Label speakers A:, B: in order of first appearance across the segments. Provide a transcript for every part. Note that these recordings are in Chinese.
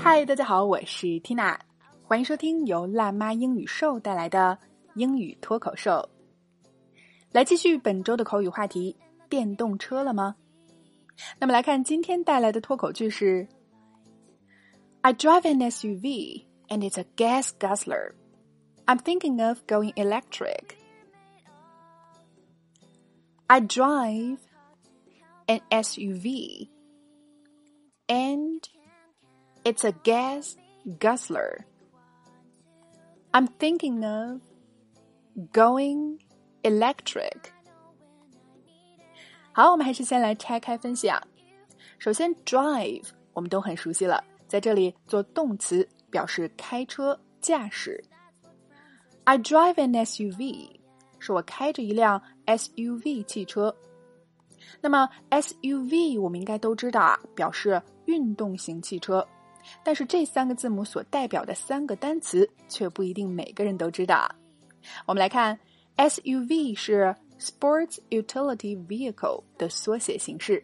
A: 嗨，大家好，我是 Tina，欢迎收听由辣妈英语秀带来的英语脱口秀。来继续本周的口语话题：电动车了吗？那么来看今天带来的脱口剧是：I drive an SUV and it's a gas guzzler. I'm thinking of going electric. I drive an SUV and it's a gas guzzler. I'm thinking of going electric. 好，我们还是先来拆开分析啊。首先，drive 我们都很熟悉了，在这里做动词表示开车、驾驶。I drive an SUV，是我开着一辆 SUV 汽车。 那么 SUV 我们应该都知道啊，表示运动型汽车。但是这三个字母所代表的三个单词却不一定每个人都知道。我们来看，SUV 是 Sports Utility Vehicle 的缩写形式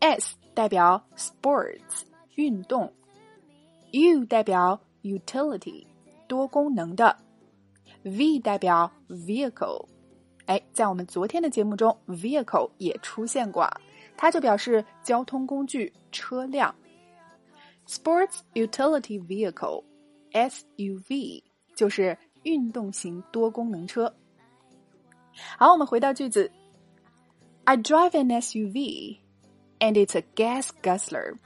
A: ，S 代表 Sports 运动，U 代表 Utility 多功能的，V 代表 Vehicle。哎，在我们昨天的节目中，vehicle 也出现过，它就表示交通工具、车辆。Sports Utility Vehicle（SUV） 就是运动型多功能车。好，我们回到句子：I drive an SUV, and it's a gas guzzler.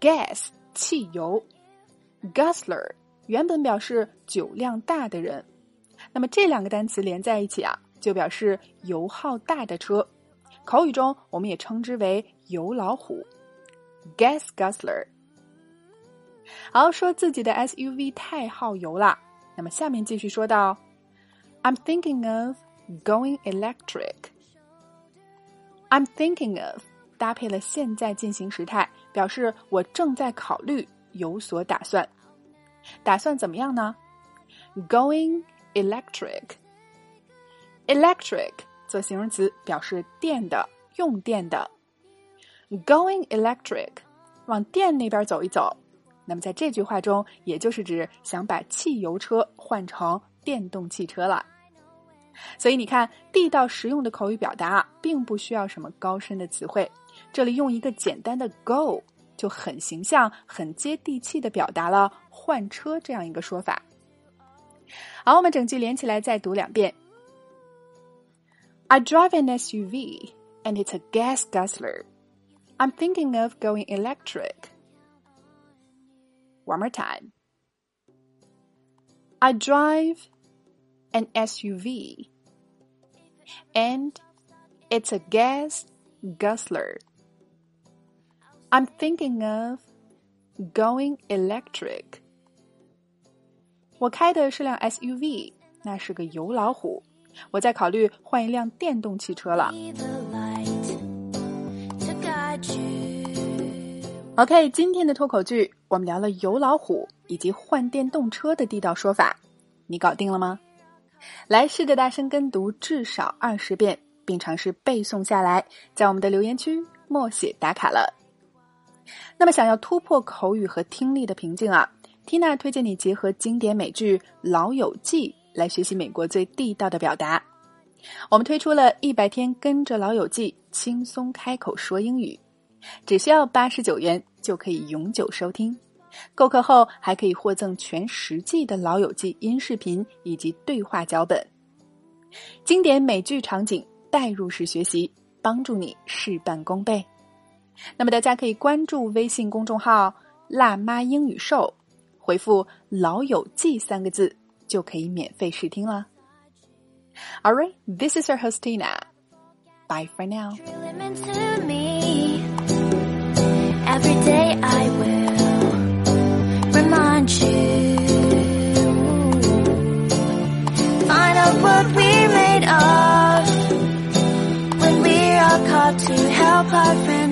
A: Gas 汽油，guzzler 原本表示酒量大的人。那么这两个单词连在一起啊，就表示油耗大的车。口语中我们也称之为油老虎 （gas guzzler）。好，说自己的 SUV 太耗油了。那么下面继续说到：“I'm thinking of going electric.” I'm thinking of 搭配了现在进行时态，表示我正在考虑，有所打算。打算怎么样呢？Going electric。electric 做形容词表示电的、用电的。Going electric，往电那边走一走。那么在这句话中，也就是指想把汽油车换成电动汽车了。所以你看，地道实用的口语表达，并不需要什么高深的词汇，这里用一个简单的 go 就很形象、很接地气的表达了换车这样一个说法。好，我们整句连起来再读两遍。I drive an SUV and it's a gas guzzler. I'm thinking of going electric. One more time. I drive an SUV and it's a gas guzzler. I'm thinking of going electric. 我开的是辆 SUV，那是个油老虎。我在考虑换一辆电动汽车了。OK，今天的脱口剧我们聊了油老虎以及换电动车的地道说法，你搞定了吗？来试着大声跟读至少二十遍，并尝试背诵下来，在我们的留言区默写打卡了。那么，想要突破口语和听力的瓶颈啊，Tina 推荐你结合经典美剧《老友记》来学习美国最地道的表达。我们推出了一百天跟着老友记轻松开口说英语，只需要八十九元就可以永久收听。购课后还可以获赠全十季的老友记音视频以及对话脚本，经典美剧场景代入式学习，帮助你事半功倍。那么大家可以关注微信公众号“辣妈英语秀”，回复“老友记”三个字就可以免费试听啦。All right, this is your host Tina. Bye for now.
B: Every day I will remind you. Find out what we're made of when we are called to help our friends.